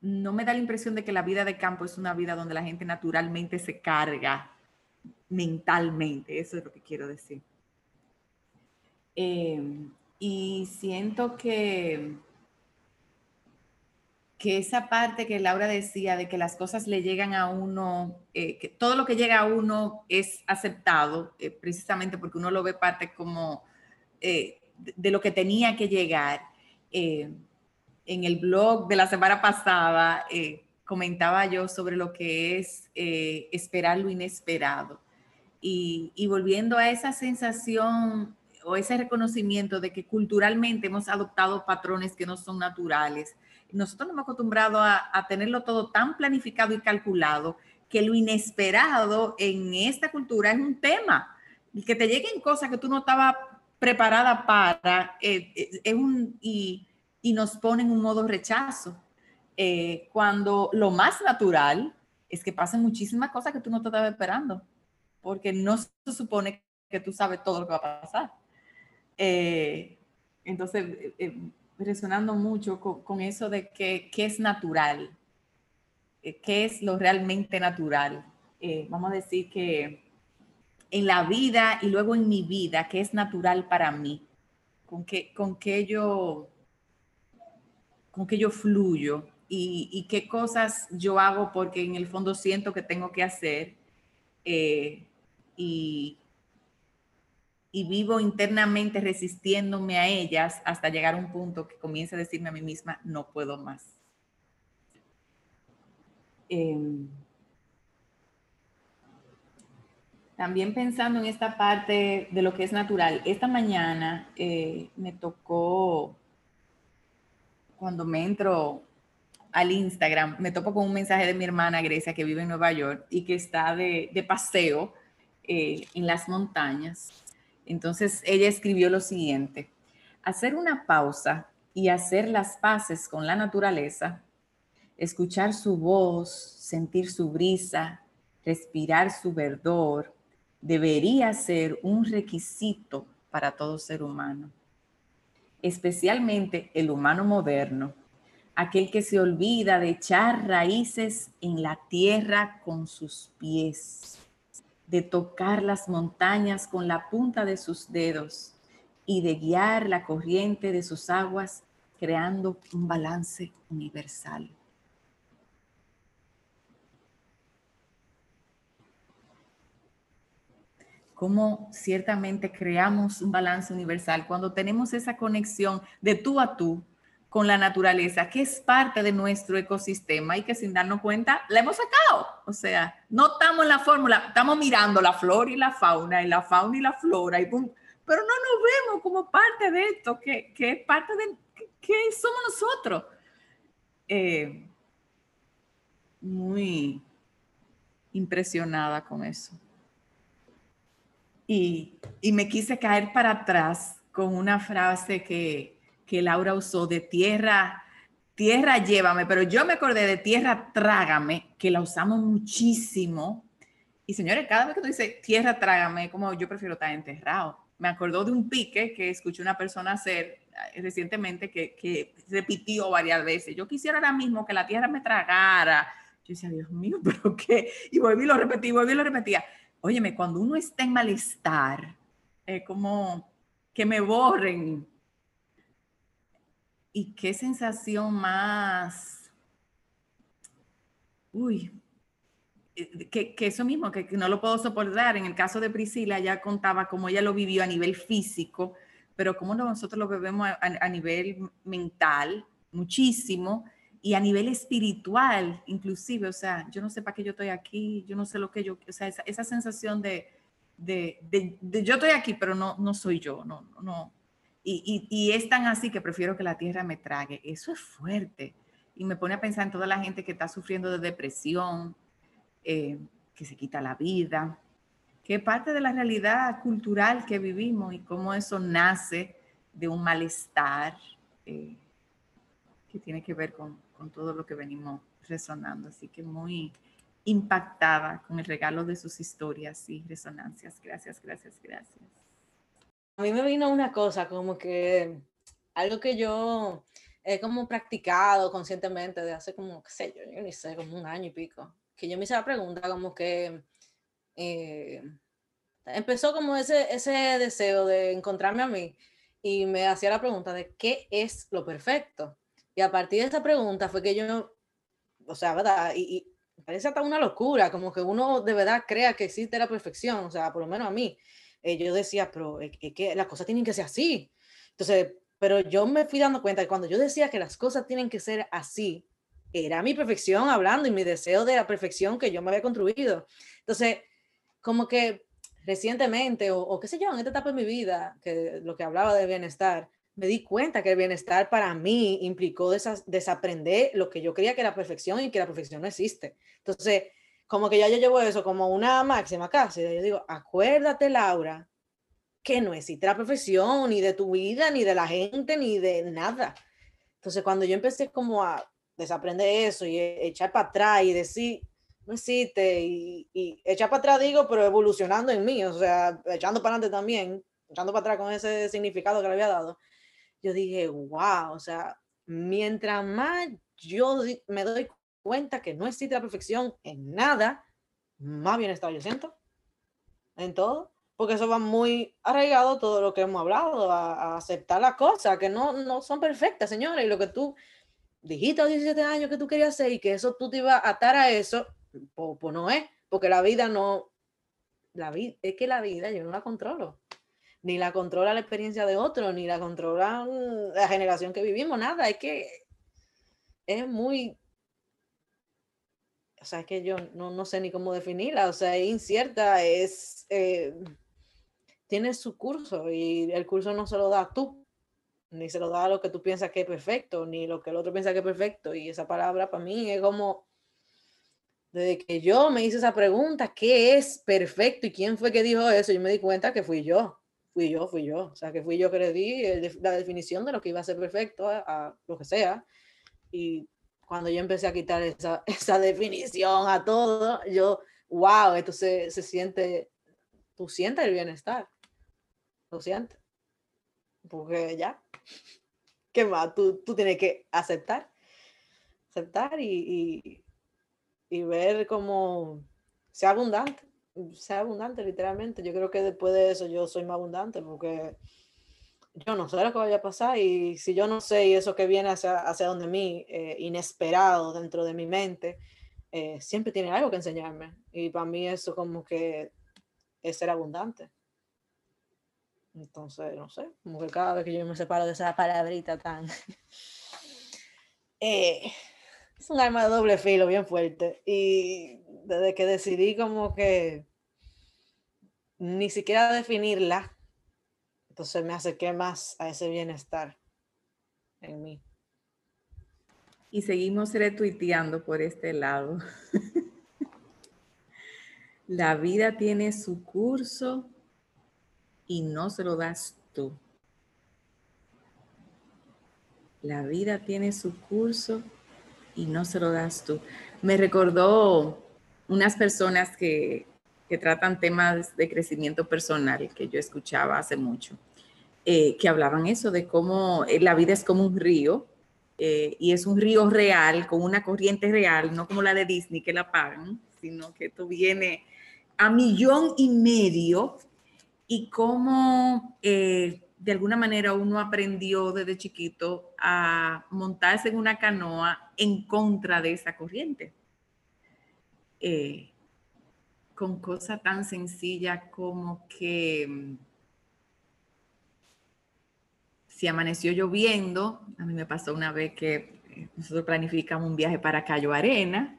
no me da la impresión de que la vida de campo es una vida donde la gente naturalmente se carga mentalmente, eso es lo que quiero decir. Eh, y siento que que esa parte que Laura decía de que las cosas le llegan a uno, eh, que todo lo que llega a uno es aceptado, eh, precisamente porque uno lo ve parte como eh, de lo que tenía que llegar. en el blog de la semana pasada comentaba yo sobre lo que es esperar lo inesperado. Y, y volviendo a esa sensación o ese reconocimiento de que culturalmente hemos adoptado patrones que no son naturales, nosotros nos hemos acostumbrado a, tenerlo todo tan planificado y calculado que lo inesperado en esta cultura es un tema. Y que te lleguen cosas que tú no estabas preparada para, eh, eh, es un, y, nos ponen un modo rechazo. Eh, cuando lo más natural es que pasen muchísimas cosas que tú no te estabas esperando, porque no se supone que tú sabes todo lo que va a pasar. entonces, resonando mucho con, eso de que, qué es natural, eh, qué es lo realmente natural. Eh, vamos a decir que en la vida y luego en mi vida, qué es natural para mí, con qué, con qué yo con qué yo fluyo y, qué cosas yo hago porque en el fondo siento que tengo que hacer eh, y, y vivo internamente resistiéndome a ellas hasta llegar a un punto que comience a decirme a mí misma, no puedo más. Em, también pensando en esta parte de lo que es natural, esta mañana eh, me tocó, cuando me entro al Instagram, me topo con un mensaje de mi hermana Grecia que vive en Nueva York y que está de, paseo eh, en las montañas entonces ella escribió lo siguiente, hacer una pausa y hacer las paces con la naturaleza, escuchar su voz, sentir su brisa, respirar su verdor, debería ser un requisito para todo ser humano, especialmente el humano moderno, aquel que se olvida de echar raíces en la tierra con sus pies, de tocar las montañas con la punta de sus dedos y de guiar la corriente de sus aguas creando un balance universal. cómo ciertamente creamos un balance universal cuando tenemos esa conexión de tú a tú con la naturaleza, que es parte de nuestro ecosistema y que sin darnos cuenta la hemos sacado. O sea, no estamos en la fórmula, estamos mirando la flora y la fauna y la fauna y la flora y pero no nos vemos como parte de esto, que, que es parte de, que, somos nosotros. Eh, muy impresionada con eso. Y, me quise caer para atrás con una frase que, que Laura usó de tierra, tierra llévame, pero yo me acordé de tierra trágame, que la usamos muchísimo. Y señores, cada vez que tú dices tierra trágame, como yo prefiero estar enterrado. Me acordó de un pique que escuché una persona hacer eh, recientemente que, que repitió varias veces. Yo quisiera ahora mismo que la tierra me tragara. Yo decía, Dios mío, pero qué. Y volví y lo repetí, volví y lo repetía. Óyeme, cuando uno está en malestar, es como que me borren. Y qué sensación más, uy, eh, que, eso mismo, que, no lo puedo soportar. En el caso de Priscila, ya contaba cómo ella lo vivió a nivel físico, pero cómo nosotros lo vivimos a nivel mental, muchísimo y a nivel espiritual, inclusive, o sea, yo no sé para qué yo estoy aquí, yo no sé lo que yo, o sea, esa, esa sensación de, de, de, yo estoy aquí, pero no, no soy yo, no, no. Y, es tan así que prefiero que la tierra me trague. Eso es fuerte. Y me pone a pensar en toda la gente que está sufriendo de depresión, eh, que se quita la vida, que parte de la realidad cultural que vivimos y cómo eso nace de un malestar eh, que tiene que ver con, con todo lo que venimos resonando. Así que muy impactada con el regalo de sus historias y resonancias. Gracias, gracias, gracias. A mí me vino una cosa como que algo que yo he como practicado conscientemente de hace como, qué sé yo, yo ni sé, como un año y pico, que yo me hice la pregunta como que eh, empezó como ese, ese deseo de encontrarme a mí y me hacía la pregunta de qué es lo perfecto. Y a partir de esa pregunta fue que yo, o sea, ¿verdad? Y, parece hasta una locura, como que uno de verdad crea que existe la perfección, o sea, por lo menos a mí. Eh, yo decía, pero es, que las cosas tienen que ser así. Entonces, pero yo me fui dando cuenta que cuando yo decía que las cosas tienen que ser así, era mi perfección hablando y mi deseo de la perfección que yo me había construido. Entonces, como que recientemente, o, o qué sé yo, en esta etapa de mi vida, que lo que hablaba de bienestar, me di cuenta que el bienestar para mí implicó desaprender lo que yo creía que era perfección y que la perfección no existe. Entonces, como que ya yo llevo eso como una máxima casi. Yo digo, acuérdate, Laura, que no existe la perfección ni de tu vida, ni de la gente, ni de nada. Entonces, cuando yo empecé como a desaprender eso y e, echar para atrás y decir, no existe, y, y echar para atrás digo, pero evolucionando en mí, o sea, echando para adelante también, echando para atrás con ese significado que le había dado yo dije, wow, o sea, mientras más yo me doy cuenta que no existe la perfección en nada, más bienestar yo siento en todo, porque eso va muy arraigado todo lo que hemos hablado, a, aceptar las cosas que no, no son perfectas, señores, y lo que tú dijiste a 17 años que tú querías hacer y que eso tú te ibas a atar a eso, pues, pues no es, porque la vida no, la vida, es que la vida yo no la controlo ni la controla la experiencia de otro, ni la controla la generación que vivimos, nada, es que es muy, o sea, es que yo no, no sé ni cómo definirla, o sea, es incierta, es, eh, tiene su curso y el curso no se lo da tú, ni se lo da a lo que tú piensas que es perfecto, ni lo que el otro piensa que es perfecto, y esa palabra para mí es como, desde que yo me hice esa pregunta, ¿qué es perfecto y quién fue que dijo eso? Yo me di cuenta que fui yo fui yo, fui yo. O sea, que fui yo que le di la definición de lo que iba a ser perfecto a, lo que sea. Y cuando yo empecé a quitar esa, esa definición a todo, yo, wow, esto se, se siente, tú sientes el bienestar. Lo sientes. Porque ya, ¿qué más? Tú, tú tienes que aceptar. Aceptar y, y, y ver cómo sea abundante sea abundante, literalmente. Yo creo que después de eso yo soy más abundante porque yo no sé lo que vaya a pasar y si yo no sé y eso que viene hacia, hacia donde mí, eh, inesperado dentro de mi mente, eh, siempre tiene algo que enseñarme. Y para mí eso como que es ser abundante. Entonces, no sé, como que cada vez que yo me separo de esa palabrita tan... Eh, es un arma de doble filo bien fuerte. Y desde que decidí como que ni siquiera definirla, entonces me acerqué más a ese bienestar en mí. Y seguimos retuiteando por este lado. La vida tiene su curso y no se lo das tú. La vida tiene su curso y no se lo das tú. Me recordó unas personas que, tratan temas de crecimiento personal que yo escuchaba hace mucho, eh, que hablaban eso de cómo eh, la vida es como un río eh, y es un río real, con una corriente real, no como la de Disney que la pagan, sino que esto viene a millón y medio y cómo de alguna manera uno aprendió desde chiquito a montarse en una canoa en contra de esa corriente. Con cosa tan sencilla como que mm, si amaneció lloviendo, a mí me pasó una vez que eh, nosotros planificamos un viaje para Cayo Arena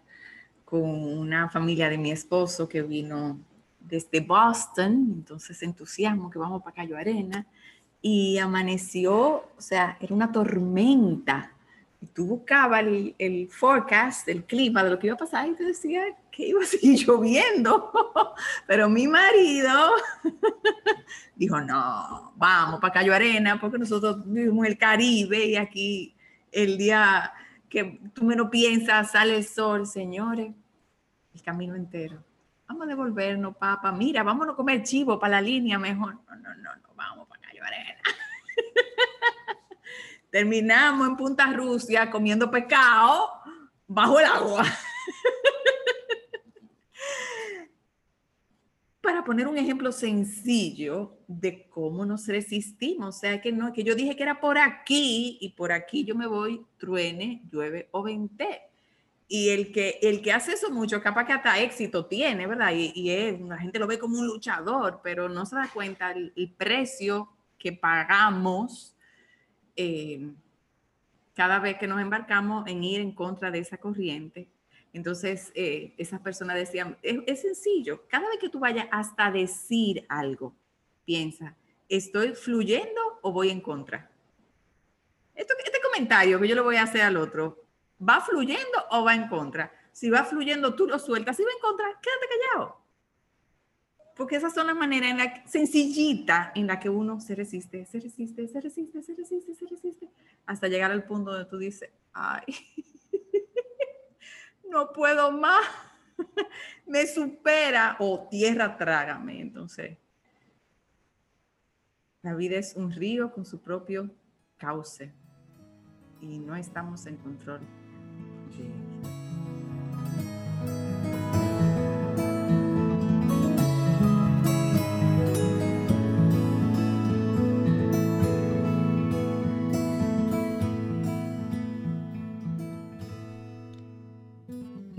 con una familia de mi esposo que vino desde Boston, entonces entusiasmo que vamos para Cayo Arena y amaneció, o sea, era una tormenta. Y tú buscabas el, el, forecast, el clima de lo que iba a pasar y te decía que iba a seguir lloviendo. Pero mi marido dijo, no, vamos para Cayo Arena porque nosotros vivimos el Caribe y aquí el día que tú menos piensas sale el sol, señores, el camino entero. Vamos a devolvernos, papá. Mira, vámonos a comer chivo para la línea mejor. No, no, no, no, vamos arena. Terminamos en Punta Rusia comiendo pescado bajo el agua. Para poner un ejemplo sencillo de cómo nos resistimos, o sea que no, que yo dije que era por aquí y por aquí yo me voy, truene, llueve o vente. Y el que, el que hace eso mucho, capaz que hasta éxito tiene, ¿verdad? Y, es, la gente lo ve como un luchador, pero no se da cuenta el, el precio que pagamos eh, cada vez que nos embarcamos en ir en contra de esa corriente. Entonces, eh, esas personas decían, es, sencillo, cada vez que tú vayas hasta decir algo, piensa, ¿estoy fluyendo o voy en contra? este comentario que yo le voy a hacer al otro, ¿va fluyendo o va en contra? Si va fluyendo, tú lo sueltas. Si va en contra, quédate callado. Porque esas son las maneras en la sencillita en la que uno se resiste, se resiste, se resiste, se resiste, se resiste, hasta llegar al punto donde tú dices, ay, no puedo más, me supera o tierra trágame. Entonces, la vida es un río con su propio cauce y no estamos en control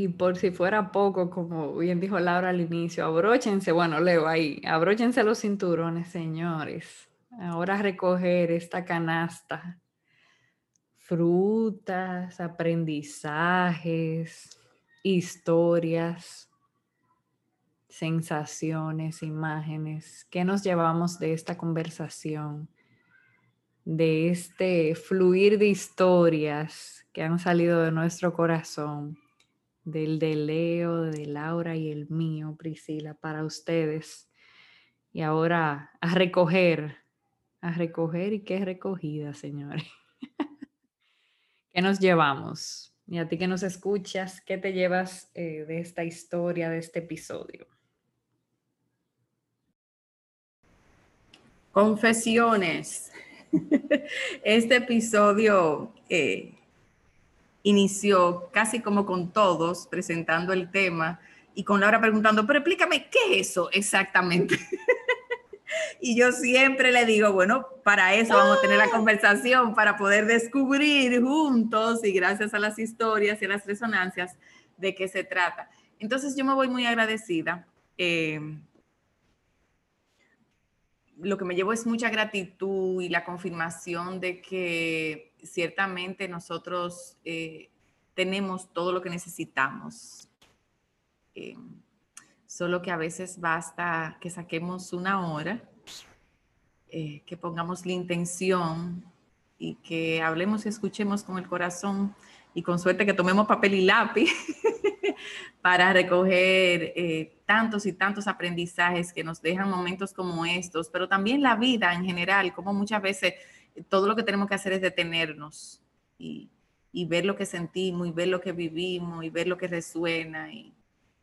Y por si fuera poco, como bien dijo Laura al inicio, abróchense, bueno, leo ahí, abróchense los cinturones, señores. Ahora recoger esta canasta. Frutas, aprendizajes, historias, sensaciones, imágenes. ¿Qué nos llevamos de esta conversación? De este fluir de historias que han salido de nuestro corazón del de Leo, de Laura y el mío, Priscila, para ustedes. Y ahora a recoger, a recoger y qué recogida, señores. ¿Qué nos llevamos? Y a ti que nos escuchas, ¿qué te llevas eh, de esta historia, de este episodio? Confesiones. Este episodio eh, inició casi como con todos presentando el tema y con Laura preguntando, pero explícame, ¿qué es eso exactamente? y yo siempre le digo, bueno, para eso vamos a tener la conversación, para poder descubrir juntos y gracias a las historias y a las resonancias de qué se trata. Entonces yo me voy muy agradecida. Eh, lo que me llevo es mucha gratitud y la confirmación de que ciertamente nosotros eh, tenemos todo lo que necesitamos. Eh, solo que a veces basta que saquemos una hora, eh, que pongamos la intención y que hablemos y escuchemos con el corazón y con suerte que tomemos papel y lápiz para recoger tantos y tantos aprendizajes que nos dejan momentos como estos, pero también la vida en general, como muchas veces todo lo que tenemos que hacer es detenernos y, ver lo que sentimos y ver lo que vivimos y ver lo que resuena y,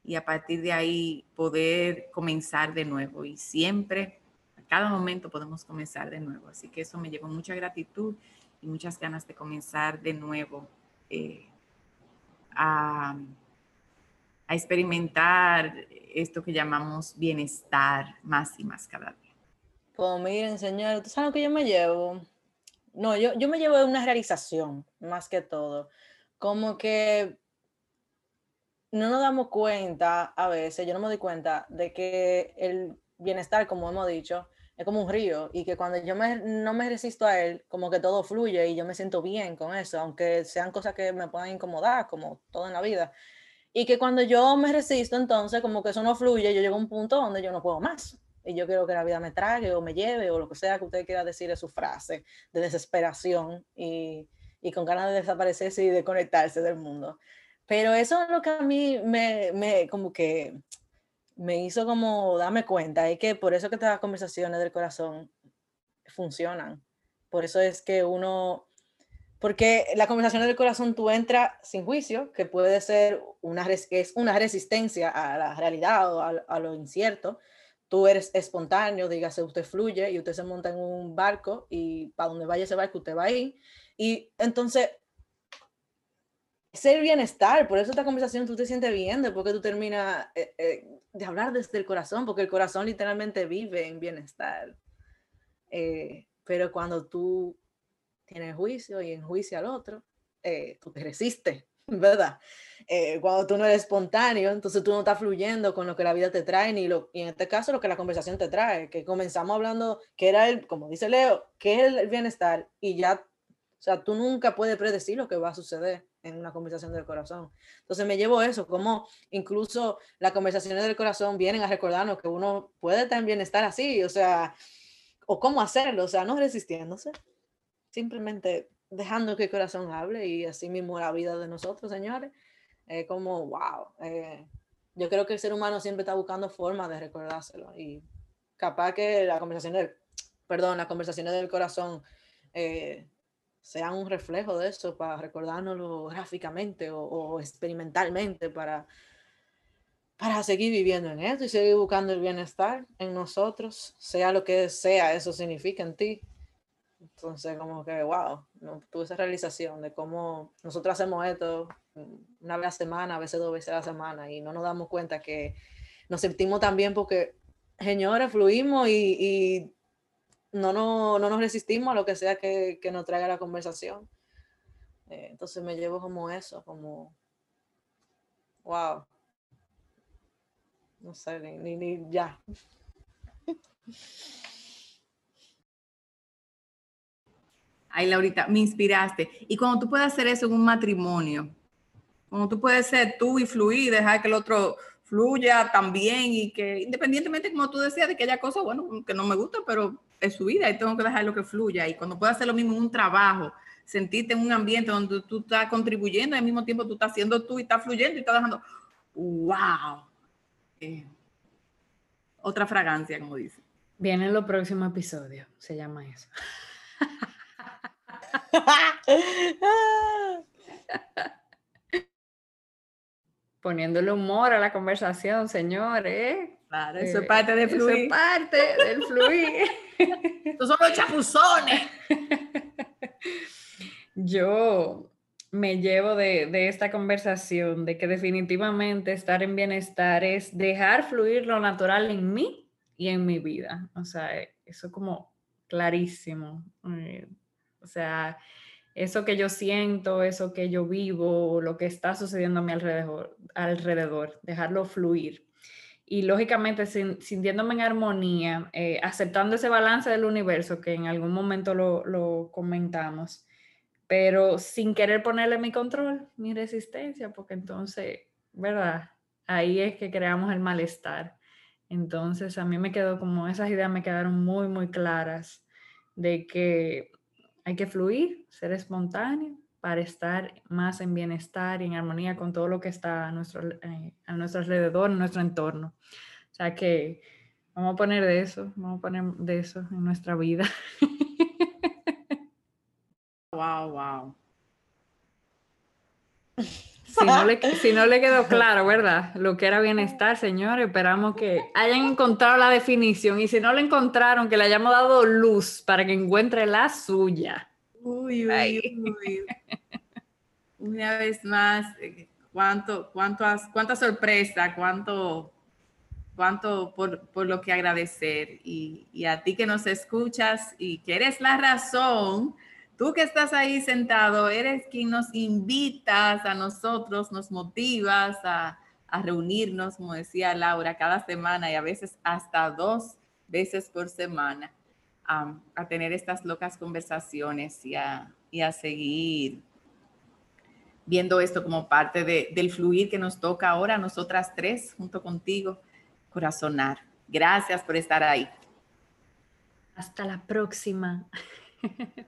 y a partir de ahí poder comenzar de nuevo y siempre, a cada momento podemos comenzar de nuevo. Así que eso me llevó mucha gratitud y muchas ganas de comenzar de nuevo eh, a, experimentar esto que llamamos bienestar más y más cada día. Pues miren, señor, ¿tú sabes lo que yo me llevo? No, yo, yo me llevo una realización, más que todo. Como que no nos damos cuenta a veces, yo no me doy cuenta de que el bienestar, como hemos dicho, es como un río y que cuando yo no me resisto a él, como que todo fluye y yo me siento bien con eso, aunque sean cosas que me puedan incomodar, como todo en la vida. Y que cuando yo me resisto, entonces como que eso no fluye, yo llego a un punto donde yo no puedo más. Y yo quiero que la vida me trague o me lleve o lo que sea que usted quiera decir es su frase de desesperación y, y con ganas de desaparecerse y de conectarse del mundo. Pero eso es lo que a mí me, me como que me hizo como darme cuenta, y que por eso que estas conversaciones del corazón funcionan. Por eso es que uno, porque la conversación del corazón tú entras sin juicio, que puede ser una, es una resistencia a la realidad o a, lo incierto. Tú eres espontáneo, dígase, usted fluye y usted se monta en un barco y para donde vaya ese barco usted va ahí. Y entonces ser bienestar, por eso esta conversación tú te sientes bien, después que tú terminas eh, eh, de hablar desde el corazón, porque el corazón literalmente vive en bienestar. Eh, pero cuando tú tienes juicio y enjuicia al otro, tú te resistes, ¿verdad? cuando tú no eres espontáneo, entonces tú no estás fluyendo con lo que la vida te trae, ni lo, y en este caso lo que la conversación te trae, que comenzamos hablando que era el, como dice Leo, que es el bienestar, y ya, o sea, tú nunca puedes predecir lo que va a suceder en una conversación del corazón. Entonces me llevo eso, como incluso las conversaciones del corazón vienen a recordarnos que uno puede también estar así, o sea, o cómo hacerlo, o sea, no resistiéndose, simplemente dejando que el corazón hable y así mismo la vida de nosotros, señores, es como, wow, eh, yo creo que el ser humano siempre está buscando formas de recordárselo y capaz que la conversación del, perdón, las conversaciones del corazón eh, sean un reflejo de eso para recordárnoslo gráficamente o, experimentalmente para, para seguir viviendo en esto y seguir buscando el bienestar en nosotros, sea lo que sea eso significa en ti. Entonces, como que, wow, no, tuve esa realización de cómo nosotros hacemos esto una vez a la semana, a veces dos veces a la semana, y no nos damos cuenta que nos sentimos tan bien porque, señores, fluimos y, y no, no, no nos resistimos a lo que sea que, que nos traiga la conversación. Eh, entonces me llevo como eso, como, wow. No sé, ni, ni, ya. Ay, Laurita, me inspiraste. Y cuando tú puedes hacer eso en un matrimonio, cuando tú puedes ser tú y fluir, dejar que el otro fluya también y que independientemente, como tú decías, de que haya cosas, bueno, que no me gustan, pero es su vida y tengo que dejar lo que fluya. Y cuando puedo hacer lo mismo en un trabajo, sentirte en un ambiente donde tú estás contribuyendo y al mismo tiempo tú estás haciendo tú y estás fluyendo y estás dejando, wow. Eh, otra fragancia, como dice. Viene en los próximos episodios, se llama eso. Poniéndole humor a la conversación, señores. Claro, eso es parte de fluir. Eso es parte del fluir. Estos son los chapuzones. Yo me llevo de, de, esta conversación de que definitivamente estar en bienestar es dejar fluir lo natural en mí y en mi vida. O sea, eso como clarísimo. O sea, eso que yo siento, eso que yo vivo, lo que está sucediendo a mi alrededor, alrededor dejarlo fluir. Y lógicamente sintiéndome en armonía, eh, aceptando ese balance del universo que en algún momento lo, lo comentamos, pero sin querer ponerle mi control, mi resistencia, porque entonces, ¿verdad? Ahí es que creamos el malestar. Entonces a mí me quedó como esas ideas me quedaron muy, muy claras de que hay que fluir, ser espontáneo para estar más en bienestar y en armonía con todo lo que está a nuestro, eh, a nuestro alrededor, en nuestro entorno. O sea que vamos a poner de eso, vamos a poner de eso en nuestra vida. Wow, wow. Si no, le, si no le quedó claro, ¿verdad? Lo que era bienestar, señores, esperamos que hayan encontrado la definición y si no la encontraron, que le hayamos dado luz para que encuentre la suya. Uy, uy, uy. Una vez más, eh, cuánto, cuánto, cuánta sorpresa, cuánto, cuánto por, por lo que agradecer. Y, y a ti que nos escuchas y que eres la razón Tú que estás ahí sentado, eres quien nos invitas a nosotros, nos motivas a, reunirnos, como decía Laura, cada semana y a veces hasta dos veces por semana a tener estas locas conversaciones y a, seguir viendo esto como parte del fluir que nos toca ahora nosotras tres, junto contigo, corazonar. Gracias por estar ahí. Hasta la próxima.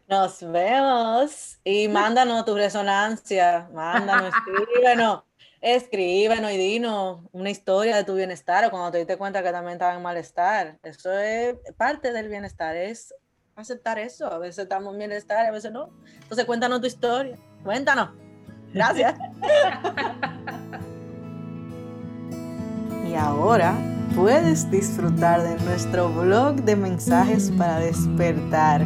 Nos vemos y mándanos tu resonancia, mándanos, escríbenos, escríbenos y dinos una historia de tu bienestar o cuando te diste cuenta que también estaba en malestar. Eso es parte del bienestar, es aceptar eso. A veces estamos en bienestar, a veces no. Entonces cuéntanos tu historia, cuéntanos. Gracias. y ahora puedes disfrutar de nuestro blog de mensajes para despertar